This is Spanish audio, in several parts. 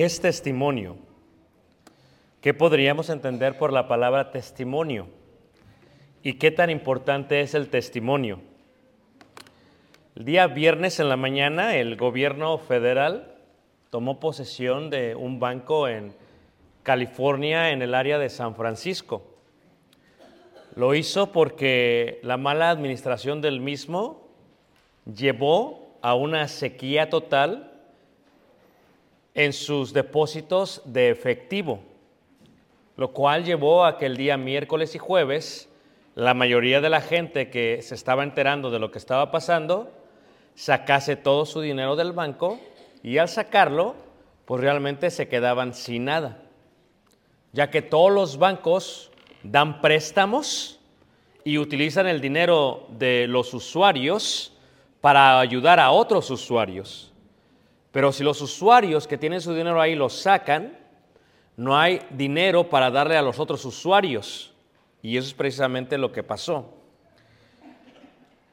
¿Qué es testimonio? ¿Qué podríamos entender por la palabra testimonio? ¿Y qué tan importante es el testimonio? El día viernes en la mañana el gobierno federal tomó posesión de un banco en California, en el área de San Francisco. Lo hizo porque la mala administración del mismo llevó a una sequía total en sus depósitos de efectivo, lo cual llevó a que el día miércoles y jueves la mayoría de la gente que se estaba enterando de lo que estaba pasando sacase todo su dinero del banco y al sacarlo, pues realmente se quedaban sin nada, ya que todos los bancos dan préstamos y utilizan el dinero de los usuarios para ayudar a otros usuarios. Pero si los usuarios que tienen su dinero ahí lo sacan, no hay dinero para darle a los otros usuarios. Y eso es precisamente lo que pasó.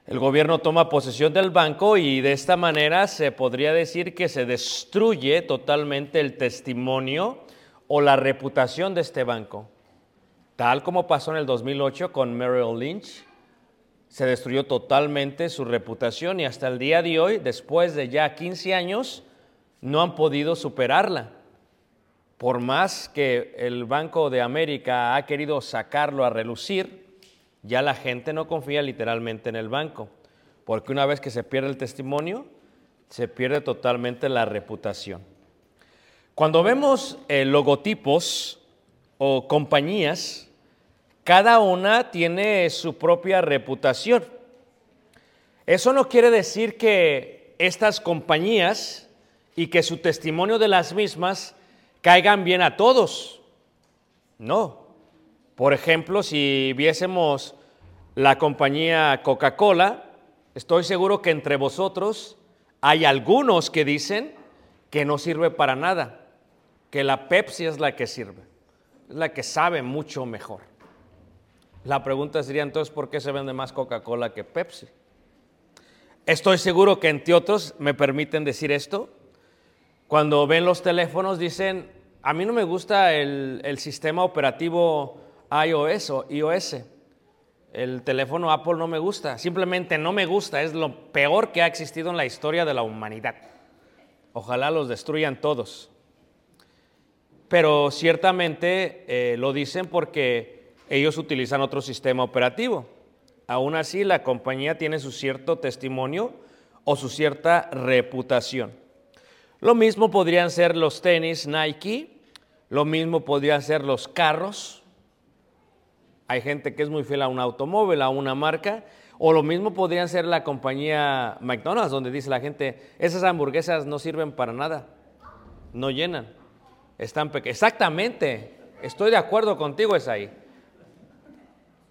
El gobierno toma posesión del banco y de esta manera se podría decir que se destruye totalmente el testimonio o la reputación de este banco. Tal como pasó en el 2008 con Merrill Lynch, se destruyó totalmente su reputación y hasta el día de hoy, después de ya 15 años, no han podido superarla. Por más que el Banco de América ha querido sacarlo a relucir, ya la gente no confía literalmente en el banco, porque una vez que se pierde el testimonio, se pierde totalmente la reputación. Cuando vemos eh, logotipos o compañías, cada una tiene su propia reputación. Eso no quiere decir que estas compañías y que su testimonio de las mismas caigan bien a todos. No. Por ejemplo, si viésemos la compañía Coca-Cola, estoy seguro que entre vosotros hay algunos que dicen que no sirve para nada, que la Pepsi es la que sirve, es la que sabe mucho mejor. La pregunta sería entonces, ¿por qué se vende más Coca-Cola que Pepsi? Estoy seguro que entre otros me permiten decir esto. Cuando ven los teléfonos dicen, a mí no me gusta el, el sistema operativo iOS o iOS. El teléfono Apple no me gusta, simplemente no me gusta, es lo peor que ha existido en la historia de la humanidad. Ojalá los destruyan todos. Pero ciertamente eh, lo dicen porque ellos utilizan otro sistema operativo. Aún así, la compañía tiene su cierto testimonio o su cierta reputación. Lo mismo podrían ser los tenis Nike, lo mismo podrían ser los carros. Hay gente que es muy fiel a un automóvil, a una marca, o lo mismo podrían ser la compañía McDonald's, donde dice la gente, esas hamburguesas no sirven para nada, no llenan, están pequeñas. Exactamente, estoy de acuerdo contigo, es ahí.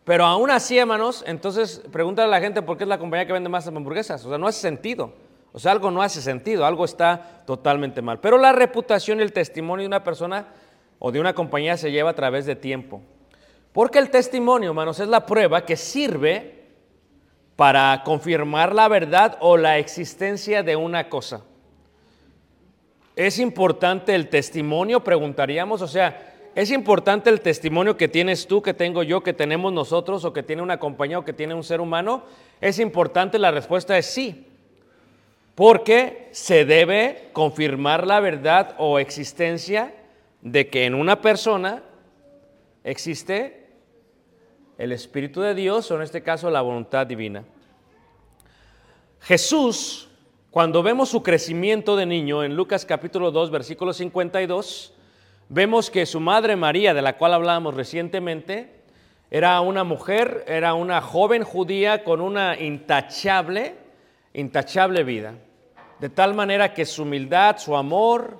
Pero aún así, hermanos, entonces pregúntale a la gente por qué es la compañía que vende más hamburguesas. O sea, no hace sentido. O sea, algo no hace sentido, algo está totalmente mal. Pero la reputación y el testimonio de una persona o de una compañía se lleva a través de tiempo. Porque el testimonio, hermanos, es la prueba que sirve para confirmar la verdad o la existencia de una cosa. ¿Es importante el testimonio? Preguntaríamos. O sea, ¿es importante el testimonio que tienes tú, que tengo yo, que tenemos nosotros, o que tiene una compañía o que tiene un ser humano? ¿Es importante? La respuesta es sí. Porque se debe confirmar la verdad o existencia de que en una persona existe el Espíritu de Dios, o en este caso la voluntad divina. Jesús, cuando vemos su crecimiento de niño en Lucas capítulo 2, versículo 52, vemos que su madre María, de la cual hablábamos recientemente, era una mujer, era una joven judía con una intachable, intachable vida. De tal manera que su humildad, su amor,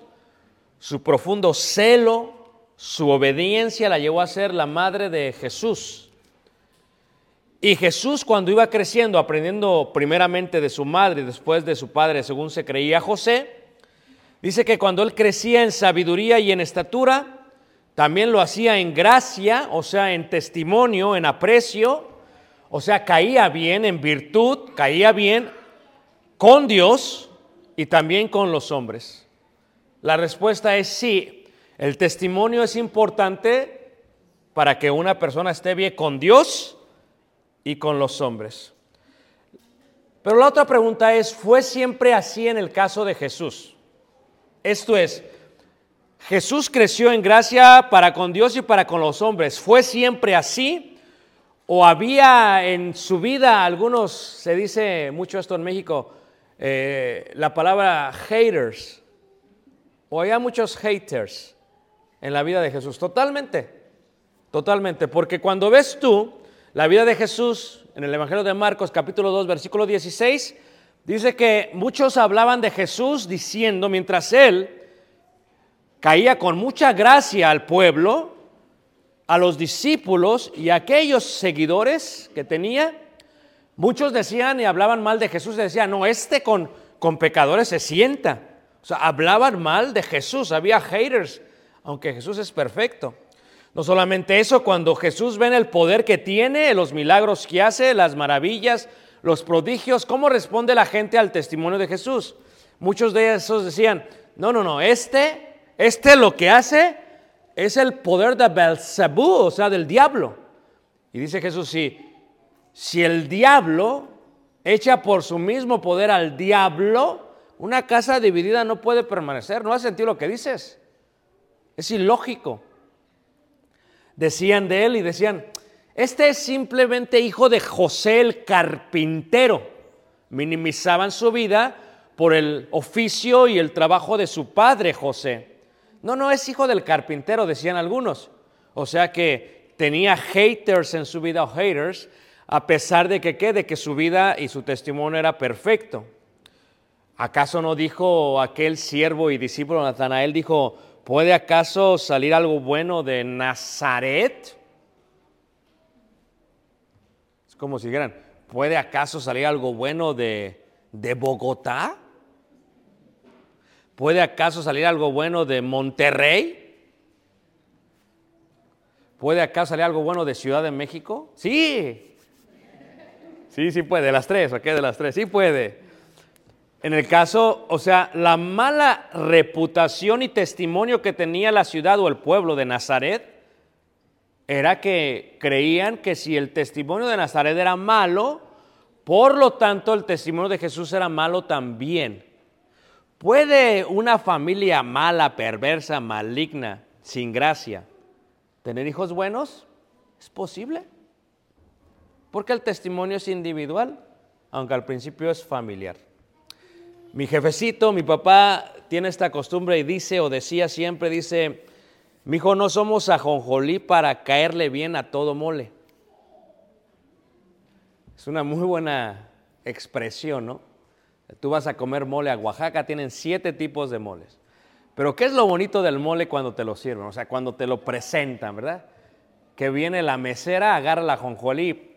su profundo celo, su obediencia la llevó a ser la madre de Jesús. Y Jesús cuando iba creciendo, aprendiendo primeramente de su madre y después de su padre, según se creía José, dice que cuando él crecía en sabiduría y en estatura, también lo hacía en gracia, o sea, en testimonio, en aprecio, o sea, caía bien en virtud, caía bien con Dios y también con los hombres. La respuesta es sí, el testimonio es importante para que una persona esté bien con Dios y con los hombres. Pero la otra pregunta es, ¿fue siempre así en el caso de Jesús? Esto es, Jesús creció en gracia para con Dios y para con los hombres. ¿Fue siempre así? ¿O había en su vida algunos, se dice mucho esto en México, eh, la palabra haters? ¿O había muchos haters en la vida de Jesús? Totalmente, totalmente. Porque cuando ves tú la vida de Jesús en el Evangelio de Marcos capítulo 2 versículo 16 dice que muchos hablaban de Jesús diciendo mientras él caía con mucha gracia al pueblo, a los discípulos y a aquellos seguidores que tenía, muchos decían y hablaban mal de Jesús decían, no, este con, con pecadores se sienta. O sea, hablaban mal de Jesús, había haters, aunque Jesús es perfecto. No solamente eso, cuando Jesús ve el poder que tiene, los milagros que hace, las maravillas, los prodigios, ¿cómo responde la gente al testimonio de Jesús? Muchos de esos decían, no, no, no, este, este lo que hace es el poder de Belzebú, o sea, del diablo. Y dice Jesús, si, si el diablo echa por su mismo poder al diablo, una casa dividida no puede permanecer. ¿No has sentido lo que dices? Es ilógico decían de él y decían, este es simplemente hijo de José el carpintero. Minimizaban su vida por el oficio y el trabajo de su padre José. No, no es hijo del carpintero, decían algunos. O sea que tenía haters en su vida o haters, a pesar de que, de que su vida y su testimonio era perfecto. ¿Acaso no dijo aquel siervo y discípulo Natanael, dijo, ¿Puede acaso salir algo bueno de Nazaret? Es como si dijeran, ¿puede acaso salir algo bueno de, de Bogotá? ¿Puede acaso salir algo bueno de Monterrey? ¿Puede acaso salir algo bueno de Ciudad de México? Sí. Sí, sí puede, de las tres, ¿ok? De las tres, sí puede. En el caso, o sea, la mala reputación y testimonio que tenía la ciudad o el pueblo de Nazaret era que creían que si el testimonio de Nazaret era malo, por lo tanto el testimonio de Jesús era malo también. ¿Puede una familia mala, perversa, maligna, sin gracia, tener hijos buenos? ¿Es posible? Porque el testimonio es individual, aunque al principio es familiar. Mi jefecito, mi papá tiene esta costumbre y dice o decía siempre, dice, mi hijo, no somos ajonjolí para caerle bien a todo mole. Es una muy buena expresión, ¿no? Tú vas a comer mole a Oaxaca, tienen siete tipos de moles. Pero ¿qué es lo bonito del mole cuando te lo sirven? O sea, cuando te lo presentan, ¿verdad? Que viene la mesera, agarra la ajonjolí, ¡pac!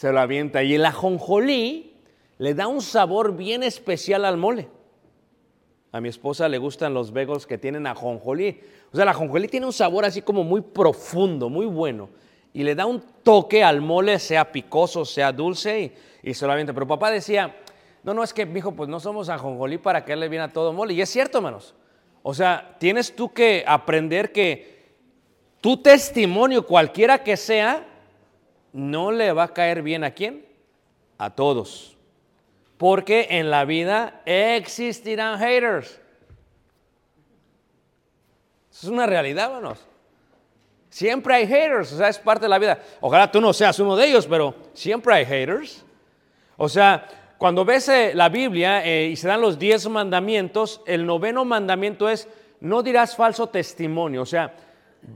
Se lo avienta. Y el ajonjolí le da un sabor bien especial al mole. A mi esposa le gustan los bagels que tienen ajonjolí. O sea, la ajonjolí tiene un sabor así como muy profundo, muy bueno. Y le da un toque al mole, sea picoso, sea dulce, y, y se lo avienta. Pero papá decía, no, no, es que, mijo, pues no somos ajonjolí para que le viene a todo mole. Y es cierto, hermanos. O sea, tienes tú que aprender que tu testimonio, cualquiera que sea, no le va a caer bien a quién? A todos. Porque en la vida existirán haters. Es una realidad, hermanos. Siempre hay haters, o sea, es parte de la vida. Ojalá tú no seas uno de ellos, pero siempre hay haters. O sea, cuando ves eh, la Biblia eh, y se dan los diez mandamientos, el noveno mandamiento es, no dirás falso testimonio. O sea,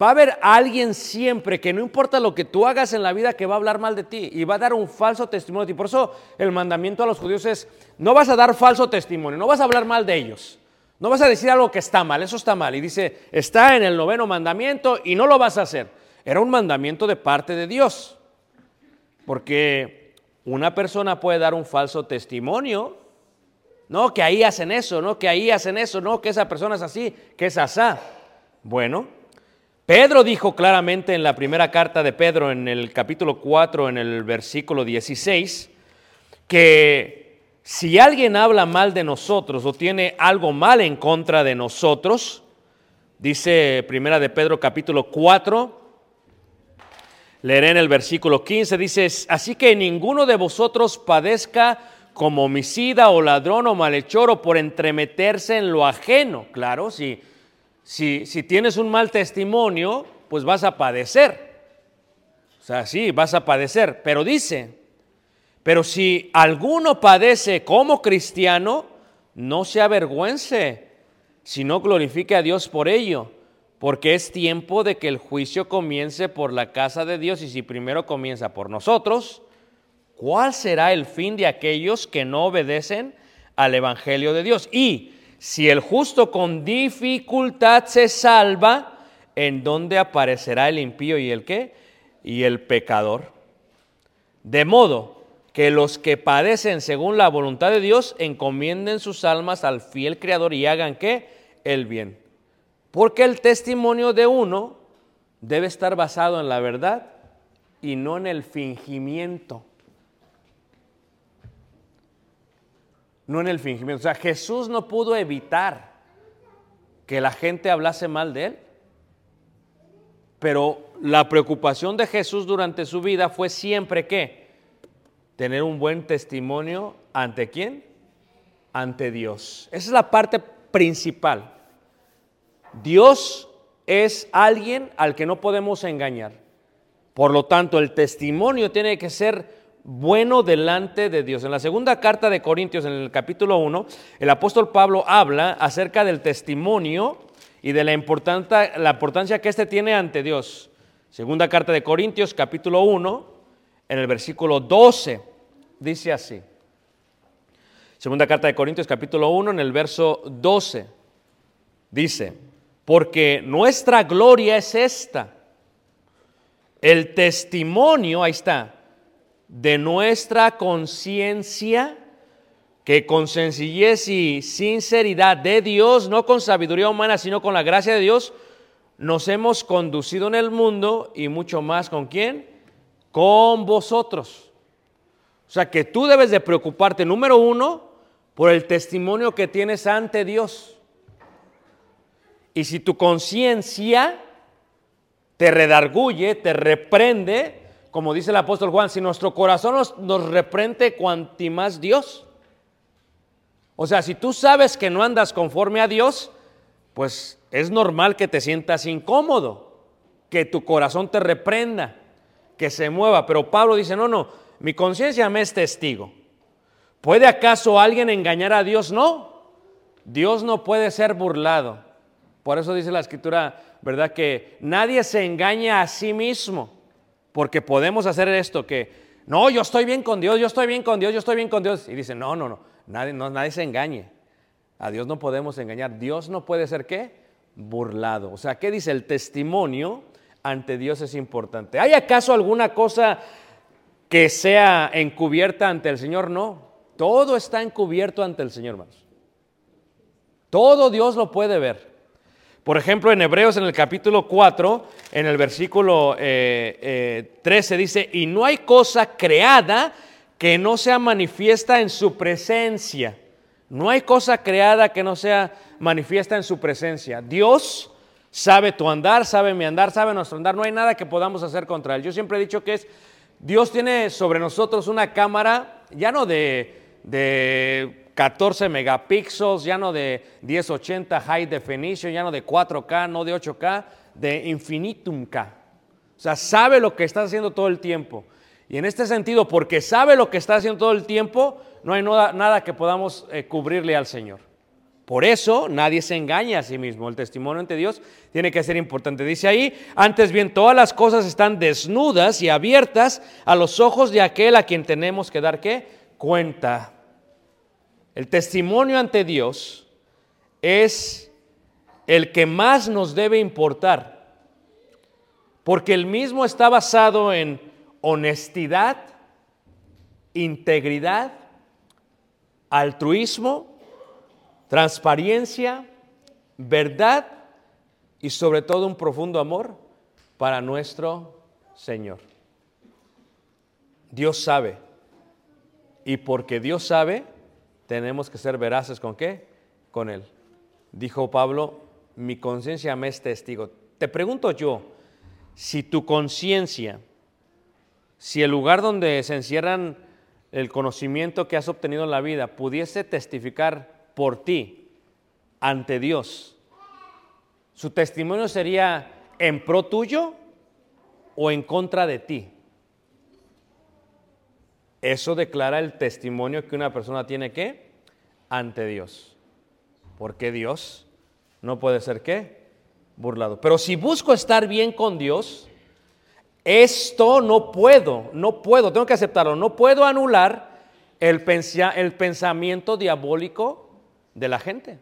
va a haber alguien siempre que no importa lo que tú hagas en la vida que va a hablar mal de ti y va a dar un falso testimonio de ti. Por eso el mandamiento a los judíos es, no vas a dar falso testimonio, no vas a hablar mal de ellos. No vas a decir algo que está mal, eso está mal. Y dice, está en el noveno mandamiento y no lo vas a hacer. Era un mandamiento de parte de Dios. Porque una persona puede dar un falso testimonio. No, que ahí hacen eso, no, que ahí hacen eso, no, que esa persona es así, que es asá. Bueno, Pedro dijo claramente en la primera carta de Pedro, en el capítulo 4, en el versículo 16, que si alguien habla mal de nosotros o tiene algo mal en contra de nosotros, dice Primera de Pedro capítulo 4, leeré en el versículo 15, dice, así que ninguno de vosotros padezca como homicida o ladrón o malhechor o por entremeterse en lo ajeno. Claro, si, si, tienes un mal testimonio, pues vas a padecer. O sea, sí, vas a padecer. Pero dice, pero si alguno padece como cristiano, no se avergüence, sino glorifique a Dios por ello, porque es tiempo de que el juicio comience por la casa de Dios y si primero comienza por nosotros, ¿cuál será el fin de aquellos que no obedecen al Evangelio de Dios? Y si el justo con dificultad se salva, ¿en dónde aparecerá el impío y el qué? Y el pecador. De modo que los que padecen según la voluntad de Dios encomienden sus almas al fiel Creador y hagan qué? El bien. Porque el testimonio de uno debe estar basado en la verdad y no en el fingimiento. No en el fingimiento. O sea, Jesús no pudo evitar que la gente hablase mal de él. Pero la preocupación de Jesús durante su vida fue siempre que tener un buen testimonio ante quién? Ante Dios. Esa es la parte principal. Dios es alguien al que no podemos engañar. Por lo tanto, el testimonio tiene que ser bueno delante de Dios. En la segunda carta de Corintios, en el capítulo 1, el apóstol Pablo habla acerca del testimonio y de la importancia, la importancia que éste tiene ante Dios. Segunda carta de Corintios, capítulo 1, en el versículo 12. Dice así. Segunda carta de Corintios capítulo 1 en el verso 12. Dice, porque nuestra gloria es esta. El testimonio, ahí está, de nuestra conciencia, que con sencillez y sinceridad de Dios, no con sabiduría humana, sino con la gracia de Dios, nos hemos conducido en el mundo y mucho más con quién? Con vosotros. O sea que tú debes de preocuparte, número uno, por el testimonio que tienes ante Dios. Y si tu conciencia te redarguye, te reprende, como dice el apóstol Juan, si nuestro corazón nos, reprende cuanti más Dios. O sea, si tú sabes que no andas conforme a Dios, pues es normal que te sientas incómodo, que tu corazón te reprenda, que se mueva. Pero Pablo dice, no, no, mi conciencia me es testigo. ¿Puede acaso alguien engañar a Dios? No. Dios no puede ser burlado. Por eso dice la escritura, ¿verdad? Que nadie se engaña a sí mismo. Porque podemos hacer esto que, no, yo estoy bien con Dios, yo estoy bien con Dios, yo estoy bien con Dios. Y dice, no, no, no, nadie, no, nadie se engañe. A Dios no podemos engañar. Dios no puede ser qué? Burlado. O sea, ¿qué dice? El testimonio ante Dios es importante. ¿Hay acaso alguna cosa que sea encubierta ante el Señor? No. Todo está encubierto ante el Señor, hermanos. Todo Dios lo puede ver. Por ejemplo, en Hebreos en el capítulo 4, en el versículo eh, eh, 13 dice, y no hay cosa creada que no sea manifiesta en su presencia. No hay cosa creada que no sea manifiesta en su presencia. Dios sabe tu andar, sabe mi andar, sabe nuestro andar. No hay nada que podamos hacer contra él. Yo siempre he dicho que es, Dios tiene sobre nosotros una cámara, ya no de, de 14 megapíxeles, ya no de 1080 high definition, ya no de 4K, no de 8K, de infinitum K. O sea, sabe lo que está haciendo todo el tiempo. Y en este sentido, porque sabe lo que está haciendo todo el tiempo, no hay nada, que podamos eh, cubrirle al Señor. Por eso nadie se engaña a sí mismo. El testimonio ante Dios tiene que ser importante. Dice ahí, antes bien, todas las cosas están desnudas y abiertas a los ojos de aquel a quien tenemos que dar qué? Cuenta. El testimonio ante Dios es el que más nos debe importar, porque el mismo está basado en honestidad, integridad, altruismo, transparencia, verdad y sobre todo un profundo amor para nuestro Señor. Dios sabe. Y porque Dios sabe, tenemos que ser veraces con qué? Con Él. Dijo Pablo, mi conciencia me es testigo. Te pregunto yo, si tu conciencia, si el lugar donde se encierran el conocimiento que has obtenido en la vida pudiese testificar por ti ante Dios, ¿su testimonio sería en pro tuyo o en contra de ti? Eso declara el testimonio que una persona tiene que ante Dios. Porque Dios no puede ser qué? Burlado. Pero si busco estar bien con Dios, esto no puedo, no puedo, tengo que aceptarlo, no puedo anular el, el pensamiento diabólico de la gente.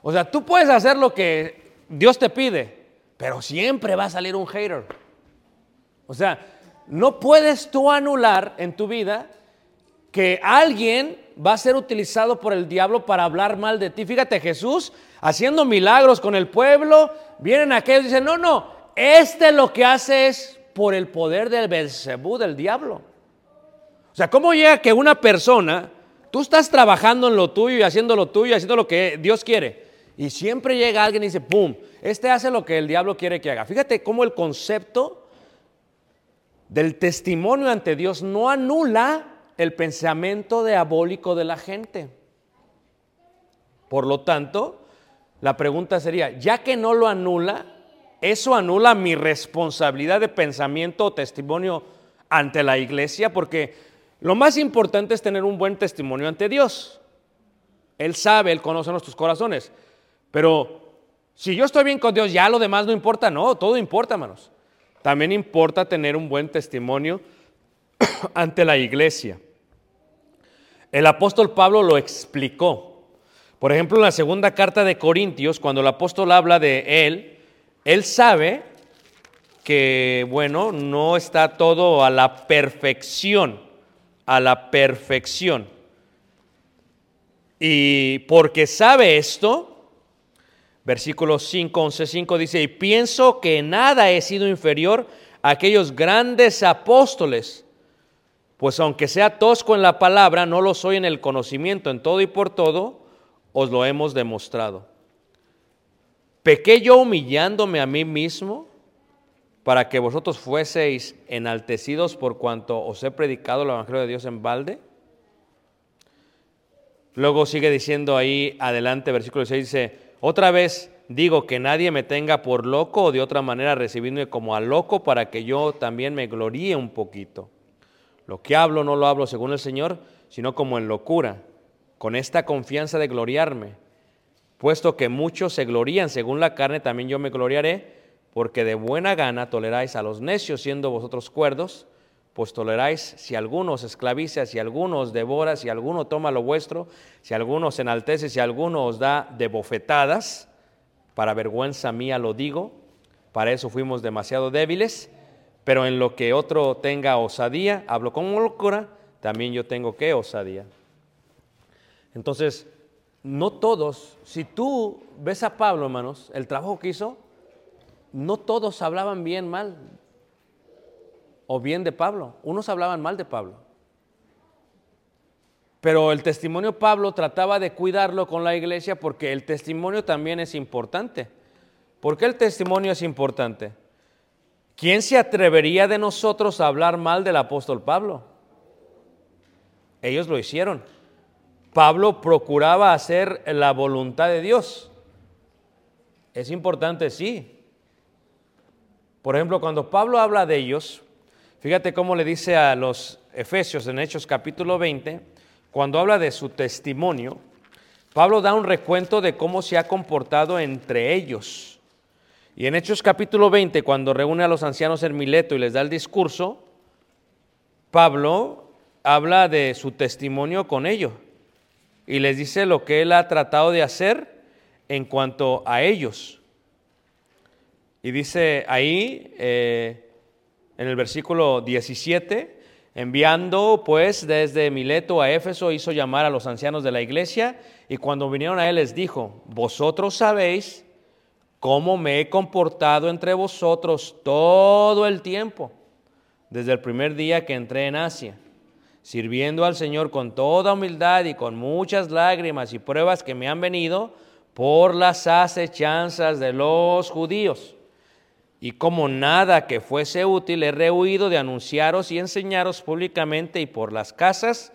O sea, tú puedes hacer lo que Dios te pide, pero siempre va a salir un hater. O sea, no puedes tú anular en tu vida que alguien va a ser utilizado por el diablo para hablar mal de ti. Fíjate, Jesús haciendo milagros con el pueblo, vienen aquellos y dicen, no, no, este lo que hace es por el poder del Belcebú, del diablo. O sea, ¿cómo llega que una persona, tú estás trabajando en lo tuyo y haciendo lo tuyo, y haciendo lo que Dios quiere, y siempre llega alguien y dice, ¡pum! Este hace lo que el diablo quiere que haga. Fíjate cómo el concepto del testimonio ante Dios no anula el pensamiento diabólico de la gente. Por lo tanto, la pregunta sería, ya que no lo anula, ¿eso anula mi responsabilidad de pensamiento o testimonio ante la iglesia? Porque lo más importante es tener un buen testimonio ante Dios. Él sabe, Él conoce nuestros corazones. Pero si yo estoy bien con Dios, ya lo demás no importa. No, todo importa, hermanos. También importa tener un buen testimonio ante la iglesia. El apóstol Pablo lo explicó. Por ejemplo, en la segunda carta de Corintios, cuando el apóstol habla de él, él sabe que, bueno, no está todo a la perfección, a la perfección. Y porque sabe esto, Versículo 5, 11, 5 dice, y pienso que nada he sido inferior a aquellos grandes apóstoles, pues aunque sea tosco en la palabra, no lo soy en el conocimiento, en todo y por todo, os lo hemos demostrado. ¿Pequé yo humillándome a mí mismo para que vosotros fueseis enaltecidos por cuanto os he predicado el Evangelio de Dios en balde? Luego sigue diciendo ahí adelante, versículo 6, dice, otra vez digo que nadie me tenga por loco o de otra manera recibirme como a loco para que yo también me gloríe un poquito. Lo que hablo no lo hablo según el Señor, sino como en locura, con esta confianza de gloriarme, puesto que muchos se glorían según la carne, también yo me gloriaré, porque de buena gana toleráis a los necios, siendo vosotros cuerdos, pues toleráis si alguno os esclaviza, si alguno os devora, si alguno toma lo vuestro, si alguno os enaltece, si alguno os da de bofetadas, para vergüenza mía lo digo, para eso fuimos demasiado débiles, pero en lo que otro tenga osadía, hablo con locura, también yo tengo que osadía. Entonces, no todos, si tú ves a Pablo, hermanos, el trabajo que hizo, no todos hablaban bien mal o bien de Pablo, unos hablaban mal de Pablo. Pero el testimonio Pablo trataba de cuidarlo con la iglesia porque el testimonio también es importante. ¿Por qué el testimonio es importante? ¿Quién se atrevería de nosotros a hablar mal del apóstol Pablo? Ellos lo hicieron. Pablo procuraba hacer la voluntad de Dios. Es importante, sí. Por ejemplo, cuando Pablo habla de ellos, fíjate cómo le dice a los Efesios en Hechos capítulo 20, cuando habla de su testimonio, Pablo da un recuento de cómo se ha comportado entre ellos. Y en Hechos capítulo 20, cuando reúne a los ancianos en Mileto y les da el discurso, Pablo habla de su testimonio con ellos y les dice lo que él ha tratado de hacer en cuanto a ellos. Y dice ahí, eh, en el versículo 17, enviando pues desde Mileto a Éfeso, hizo llamar a los ancianos de la iglesia y cuando vinieron a él les dijo, vosotros sabéis cómo me he comportado entre vosotros todo el tiempo, desde el primer día que entré en Asia sirviendo al Señor con toda humildad y con muchas lágrimas y pruebas que me han venido por las acechanzas de los judíos. Y como nada que fuese útil, he rehuido de anunciaros y enseñaros públicamente y por las casas,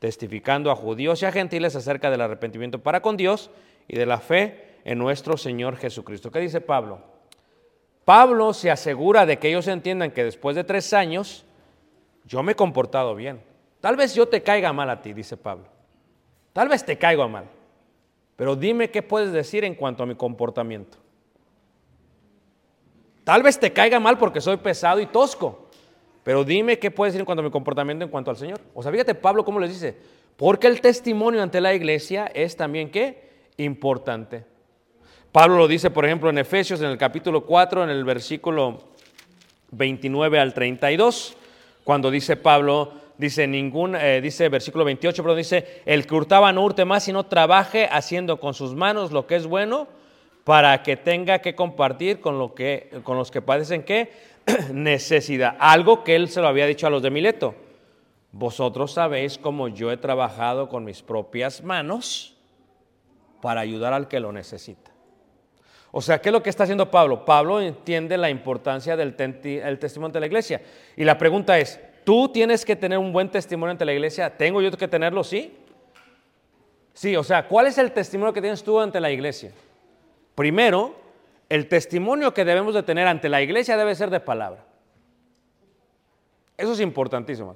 testificando a judíos y a gentiles acerca del arrepentimiento para con Dios y de la fe en nuestro Señor Jesucristo. ¿Qué dice Pablo? Pablo se asegura de que ellos entiendan que después de tres años, yo me he comportado bien. Tal vez yo te caiga mal a ti, dice Pablo. Tal vez te caigo mal. Pero dime qué puedes decir en cuanto a mi comportamiento. Tal vez te caiga mal porque soy pesado y tosco. Pero dime qué puedes decir en cuanto a mi comportamiento en cuanto al Señor. O sea, fíjate Pablo cómo les dice. Porque el testimonio ante la iglesia es también qué? Importante. Pablo lo dice, por ejemplo, en Efesios, en el capítulo 4, en el versículo 29 al 32, cuando dice Pablo, dice ningún, eh, dice versículo 28, pero dice, el que hurtaba no hurte más, sino trabaje haciendo con sus manos lo que es bueno para que tenga que compartir con, que, con los que padecen qué necesidad. Algo que él se lo había dicho a los de Mileto. Vosotros sabéis cómo yo he trabajado con mis propias manos para ayudar al que lo necesita. O sea, ¿qué es lo que está haciendo Pablo? Pablo entiende la importancia del el testimonio de la iglesia. Y la pregunta es, Tú tienes que tener un buen testimonio ante la iglesia. ¿Tengo yo que tenerlo? Sí. Sí, o sea, ¿cuál es el testimonio que tienes tú ante la iglesia? Primero, el testimonio que debemos de tener ante la iglesia debe ser de palabra. Eso es importantísimo.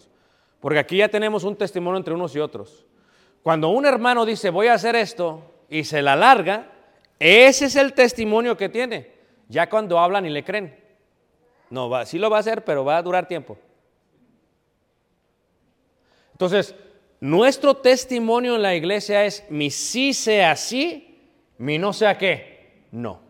Porque aquí ya tenemos un testimonio entre unos y otros. Cuando un hermano dice, voy a hacer esto, y se la larga, ese es el testimonio que tiene. Ya cuando hablan y le creen. No, va, sí lo va a hacer, pero va a durar tiempo. Entonces, nuestro testimonio en la iglesia es mi sí sea sí, mi no sea qué, no.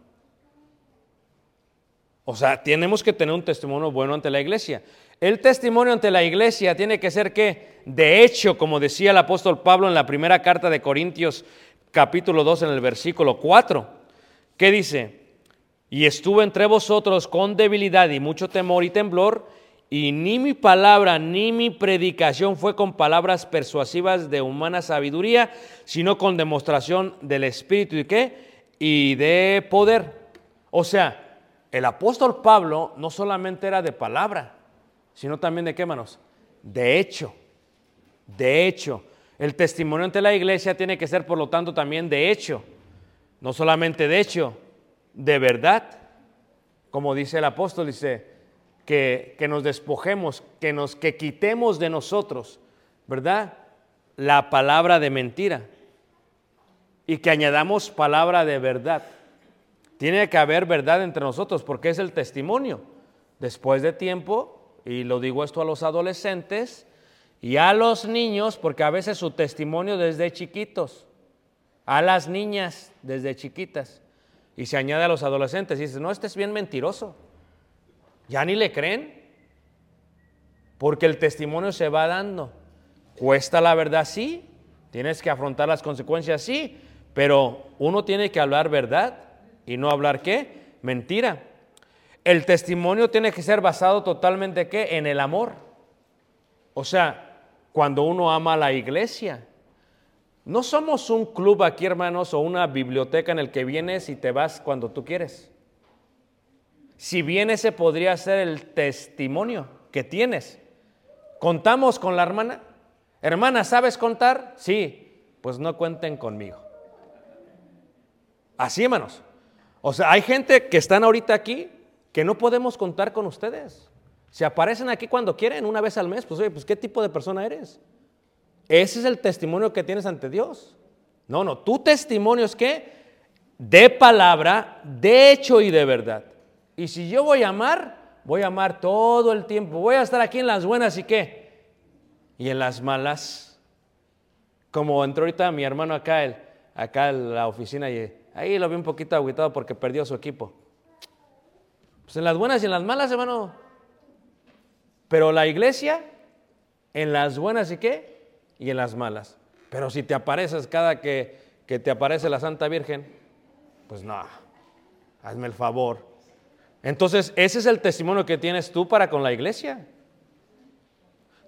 O sea, tenemos que tener un testimonio bueno ante la iglesia. El testimonio ante la iglesia tiene que ser que, de hecho, como decía el apóstol Pablo en la primera carta de Corintios capítulo 2 en el versículo 4, ¿qué dice? Y estuve entre vosotros con debilidad y mucho temor y temblor, y ni mi palabra ni mi predicación fue con palabras persuasivas de humana sabiduría, sino con demostración del Espíritu y qué? Y de poder. O sea, el apóstol Pablo no solamente era de palabra, sino también de qué manos? De hecho. De hecho. El testimonio ante la iglesia tiene que ser, por lo tanto, también de hecho. No solamente de hecho, de verdad. Como dice el apóstol, dice, que, nos despojemos, que nos que quitemos de nosotros, ¿verdad? la palabra de mentira y que añadamos palabra de verdad. Tiene que haber verdad entre nosotros porque es el testimonio. Después de tiempo, y lo digo esto a los adolescentes y a los niños, porque a veces su testimonio desde chiquitos, a las niñas desde chiquitas, y se añade a los adolescentes y dice, no, este es bien mentiroso. Ya ni le creen, porque el testimonio se va dando. Cuesta la verdad, sí, tienes que afrontar las consecuencias, sí, pero uno tiene que hablar verdad y no hablar qué? Mentira. El testimonio tiene que ser basado totalmente ¿qué? en el amor. O sea, cuando uno ama a la iglesia. No somos un club aquí, hermanos, o una biblioteca en el que vienes y te vas cuando tú quieres. Si bien ese podría ser el testimonio que tienes. ¿Contamos con la hermana? Hermana, ¿sabes contar? Sí, pues no cuenten conmigo. Así, hermanos. O sea, hay gente que están ahorita aquí que no podemos contar con ustedes. Si aparecen aquí cuando quieren, una vez al mes, pues oye, pues ¿qué tipo de persona eres? Ese es el testimonio que tienes ante Dios. No, no, tu testimonio es que de palabra, de hecho y de verdad. Y si yo voy a amar, voy a amar todo el tiempo. Voy a estar aquí en las buenas y qué. Y en las malas. Como entró ahorita mi hermano acá, el, acá en la oficina y ahí lo vi un poquito agüitado porque perdió su equipo. Pues en las buenas y en las malas, hermano. Pero la iglesia, en las buenas y qué? Y en las malas. Pero si te apareces cada que, que te aparece la Santa Virgen, pues no, hazme el favor. Entonces, ese es el testimonio que tienes tú para con la iglesia.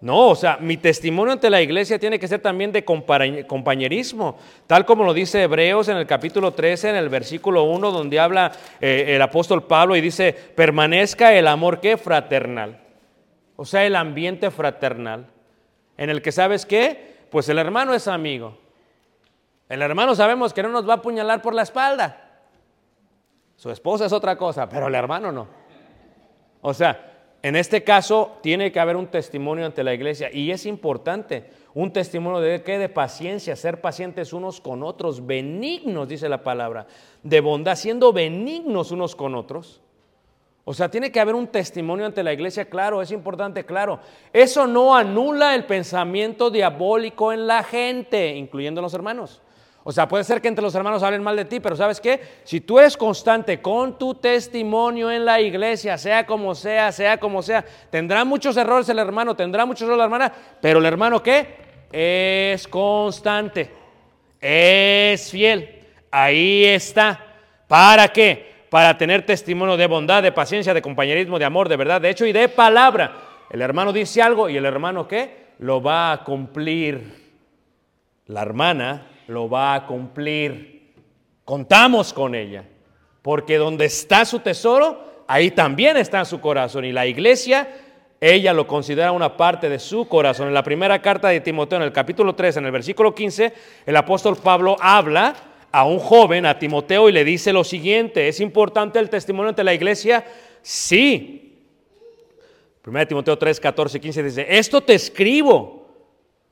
No, o sea, mi testimonio ante la iglesia tiene que ser también de compañerismo, tal como lo dice Hebreos en el capítulo 13, en el versículo 1, donde habla eh, el apóstol Pablo y dice, permanezca el amor que fraternal, o sea, el ambiente fraternal, en el que sabes qué, pues el hermano es amigo. El hermano sabemos que no nos va a apuñalar por la espalda. Su esposa es otra cosa, pero el hermano no. O sea, en este caso tiene que haber un testimonio ante la iglesia y es importante, un testimonio de qué? De paciencia, ser pacientes unos con otros, benignos, dice la palabra, de bondad, siendo benignos unos con otros. O sea, tiene que haber un testimonio ante la iglesia, claro, es importante, claro. Eso no anula el pensamiento diabólico en la gente, incluyendo los hermanos. O sea, puede ser que entre los hermanos hablen mal de ti, pero ¿sabes qué? Si tú eres constante con tu testimonio en la iglesia, sea como sea, sea como sea, tendrá muchos errores el hermano, tendrá muchos errores la hermana, pero el hermano ¿qué? Es constante, es fiel, ahí está. ¿Para qué? Para tener testimonio de bondad, de paciencia, de compañerismo, de amor, de verdad, de hecho y de palabra. El hermano dice algo y el hermano ¿qué? Lo va a cumplir. La hermana lo va a cumplir. Contamos con ella, porque donde está su tesoro, ahí también está su corazón. Y la iglesia, ella lo considera una parte de su corazón. En la primera carta de Timoteo, en el capítulo 3, en el versículo 15, el apóstol Pablo habla a un joven, a Timoteo, y le dice lo siguiente, ¿es importante el testimonio ante la iglesia? Sí. 1 Timoteo 3, 14 y 15 dice, esto te escribo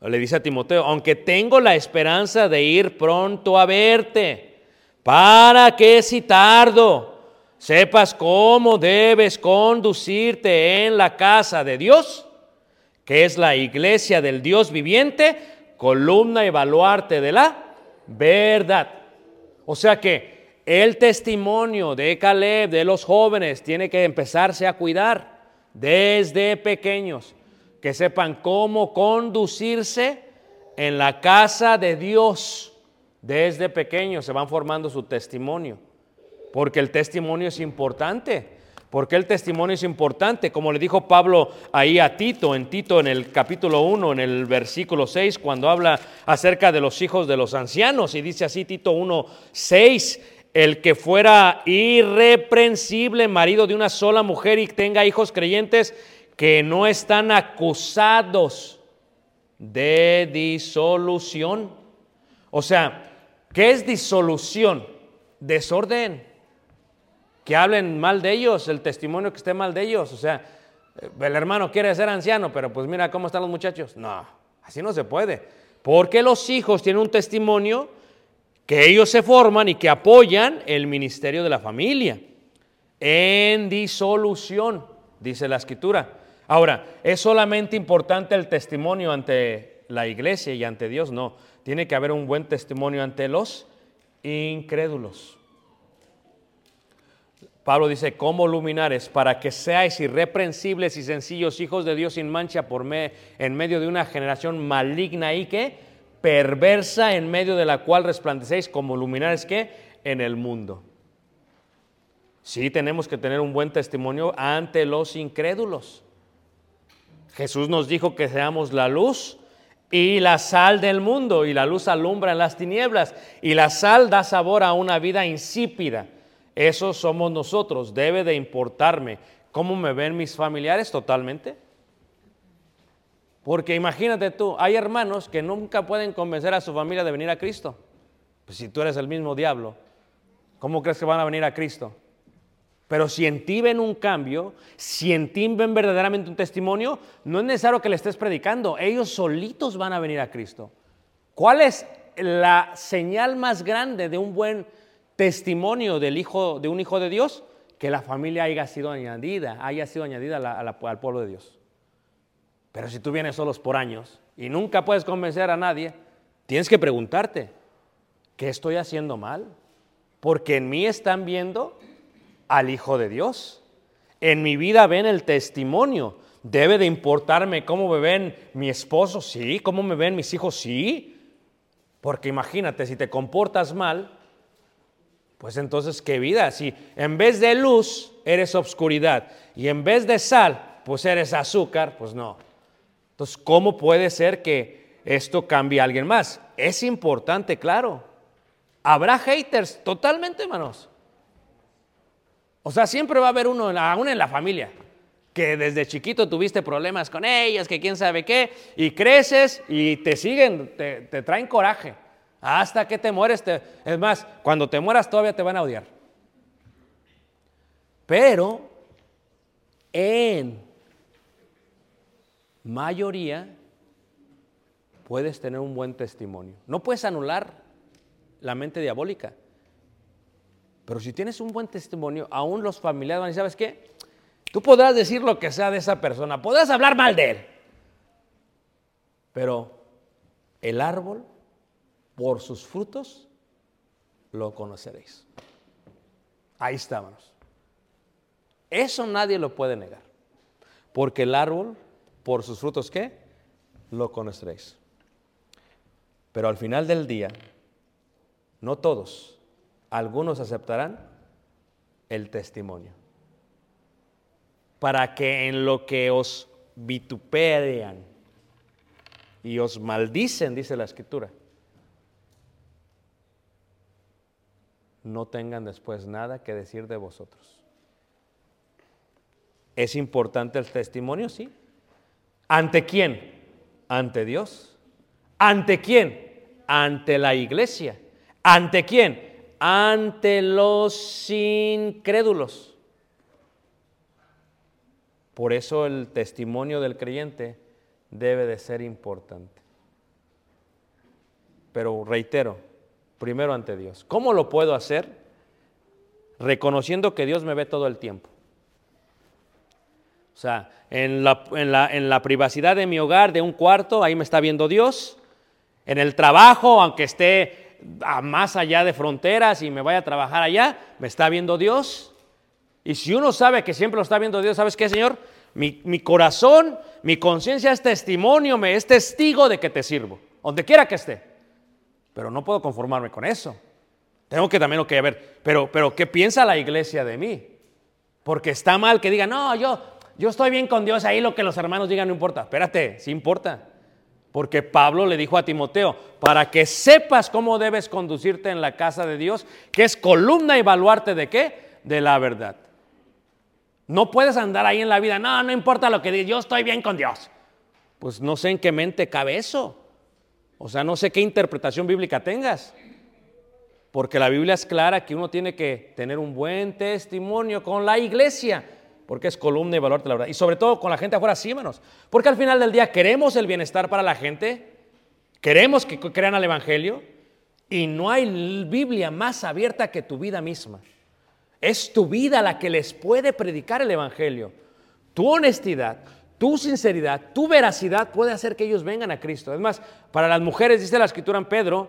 le dice a Timoteo, aunque tengo la esperanza de ir pronto a verte, para que si tardo, sepas cómo debes conducirte en la casa de Dios, que es la iglesia del Dios viviente, columna y baluarte de la verdad. O sea que el testimonio de Caleb, de los jóvenes, tiene que empezarse a cuidar desde pequeños que sepan cómo conducirse en la casa de Dios. Desde pequeños se van formando su testimonio, porque el testimonio es importante. porque el testimonio es importante? Como le dijo Pablo ahí a Tito, en Tito en el capítulo 1, en el versículo 6, cuando habla acerca de los hijos de los ancianos, y dice así Tito 1, 6, el que fuera irreprensible, marido de una sola mujer y tenga hijos creyentes, que no están acusados de disolución. O sea, ¿qué es disolución? Desorden. Que hablen mal de ellos, el testimonio que esté mal de ellos. O sea, el hermano quiere ser anciano, pero pues mira cómo están los muchachos. No, así no se puede. Porque los hijos tienen un testimonio que ellos se forman y que apoyan el ministerio de la familia. En disolución, dice la escritura. Ahora, ¿es solamente importante el testimonio ante la iglesia y ante Dios? No, tiene que haber un buen testimonio ante los incrédulos. Pablo dice, como luminares, para que seáis irreprensibles y sencillos hijos de Dios sin mancha por me, en medio de una generación maligna y que perversa, en medio de la cual resplandecéis como luminares que en el mundo. Sí, tenemos que tener un buen testimonio ante los incrédulos. Jesús nos dijo que seamos la luz y la sal del mundo, y la luz alumbra en las tinieblas, y la sal da sabor a una vida insípida. Eso somos nosotros. Debe de importarme cómo me ven mis familiares totalmente. Porque imagínate tú, hay hermanos que nunca pueden convencer a su familia de venir a Cristo. Pues si tú eres el mismo diablo, ¿cómo crees que van a venir a Cristo? Pero si en ti ven un cambio, si en ti ven verdaderamente un testimonio, no es necesario que le estés predicando, ellos solitos van a venir a Cristo. ¿Cuál es la señal más grande de un buen testimonio del hijo, de un hijo de Dios, que la familia haya sido añadida, haya sido añadida al pueblo de Dios. Pero si tú vienes solos por años y nunca puedes convencer a nadie, tienes que preguntarte, ¿qué estoy haciendo mal? Porque en mí están viendo al Hijo de Dios. En mi vida ven el testimonio. Debe de importarme cómo me ven mi esposo, sí, cómo me ven mis hijos, sí. Porque imagínate, si te comportas mal, pues entonces, ¿qué vida? Si en vez de luz eres obscuridad y en vez de sal, pues eres azúcar, pues no. Entonces, ¿cómo puede ser que esto cambie a alguien más? Es importante, claro. Habrá haters, totalmente, hermanos. O sea, siempre va a haber uno, aún en la familia, que desde chiquito tuviste problemas con ellas, que quién sabe qué, y creces y te siguen, te, te traen coraje. Hasta que te mueres, es más, cuando te mueras todavía te van a odiar. Pero en mayoría puedes tener un buen testimonio. No puedes anular la mente diabólica. Pero si tienes un buen testimonio, aún los familiares van decir, ¿sabes qué? Tú podrás decir lo que sea de esa persona, podrás hablar mal de él. Pero el árbol por sus frutos lo conoceréis. Ahí estábamos. Eso nadie lo puede negar. Porque el árbol, por sus frutos, ¿qué? Lo conoceréis. Pero al final del día, no todos, algunos aceptarán el testimonio. Para que en lo que os vituperan y os maldicen, dice la escritura, no tengan después nada que decir de vosotros. ¿Es importante el testimonio? Sí. ¿Ante quién? Ante Dios. ¿Ante quién? Ante la iglesia. ¿Ante quién? Ante los incrédulos. Por eso el testimonio del creyente debe de ser importante. Pero reitero, primero ante Dios. ¿Cómo lo puedo hacer? Reconociendo que Dios me ve todo el tiempo. O sea, en la, en la, privacidad de mi hogar, de un cuarto, ahí me está viendo Dios. En el trabajo, aunque esté más allá de fronteras y me vaya a trabajar allá, me está viendo Dios. Y si uno sabe que siempre lo está viendo Dios, ¿sabes qué, Señor? Mi, mi corazón, mi conciencia es testimonio, me es testigo de que te sirvo, donde quiera que esté. Pero no puedo conformarme con eso. Tengo que también lo que ver, pero, pero ¿qué piensa la iglesia de mí? Porque está mal que diga, no, yo, yo estoy bien con Dios, ahí lo que los hermanos digan no importa. Espérate, sí importa. Porque Pablo le dijo a Timoteo, para que sepas cómo debes conducirte en la casa de Dios, que es columna y baluarte de qué? De la verdad. No puedes andar ahí en la vida, no, no importa lo que diga, yo estoy bien con Dios. Pues no sé en qué mente cabe eso. O sea, no sé qué interpretación bíblica tengas. Porque la Biblia es clara que uno tiene que tener un buen testimonio con la iglesia, porque es columna y valor de la verdad. Y sobre todo con la gente afuera, sí, hermanos. Porque al final del día queremos el bienestar para la gente. Queremos que crean al Evangelio y no hay Biblia más abierta que tu vida misma. Es tu vida la que les puede predicar el Evangelio. Tu honestidad, tu sinceridad, tu veracidad puede hacer que ellos vengan a Cristo. Es más, para las mujeres dice la escritura en Pedro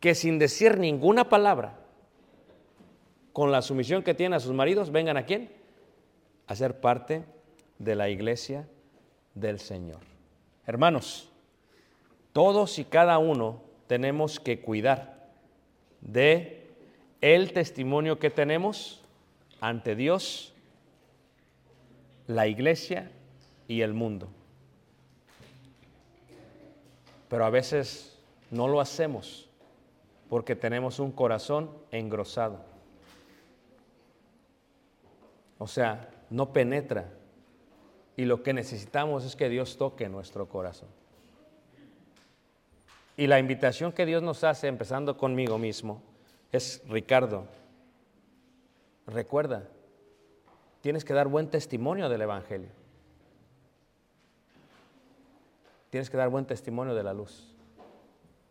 que sin decir ninguna palabra, con la sumisión que tienen a sus maridos, vengan a quién? A ser parte de la iglesia del Señor. Hermanos, todos y cada uno tenemos que cuidar de el testimonio que tenemos ante Dios, la iglesia y el mundo. Pero a veces no lo hacemos porque tenemos un corazón engrosado. O sea, no penetra. Y lo que necesitamos es que Dios toque nuestro corazón. Y la invitación que Dios nos hace, empezando conmigo mismo, es, Ricardo, recuerda, tienes que dar buen testimonio del Evangelio. Tienes que dar buen testimonio de la luz.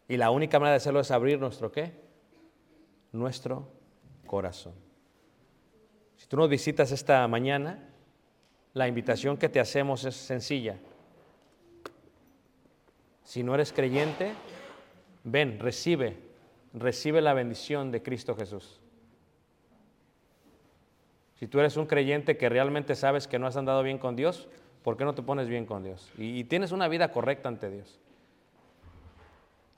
Y la única manera de hacerlo es abrir nuestro qué? Nuestro corazón. Si tú nos visitas esta mañana, la invitación que te hacemos es sencilla. Si no eres creyente, ven, recibe, recibe la bendición de Cristo Jesús. Si tú eres un creyente que realmente sabes que no has andado bien con Dios, ¿por qué no te pones bien con Dios? Y, tienes una vida correcta ante Dios.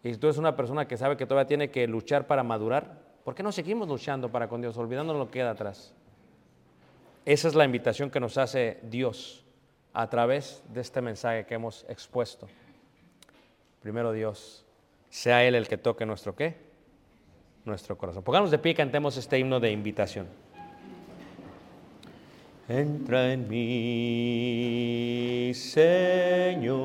Y si tú eres una persona que sabe que todavía tiene que luchar para madurar, ¿por qué no seguimos luchando para con Dios, olvidándonos lo que queda atrás? Esa es la invitación que nos hace Dios a través de este mensaje que hemos expuesto. Primero Dios, sea Él el que toque nuestro qué? Nuestro corazón. Pongamos de pie y cantemos este himno de invitación. Entra en mí, Señor.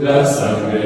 La sangre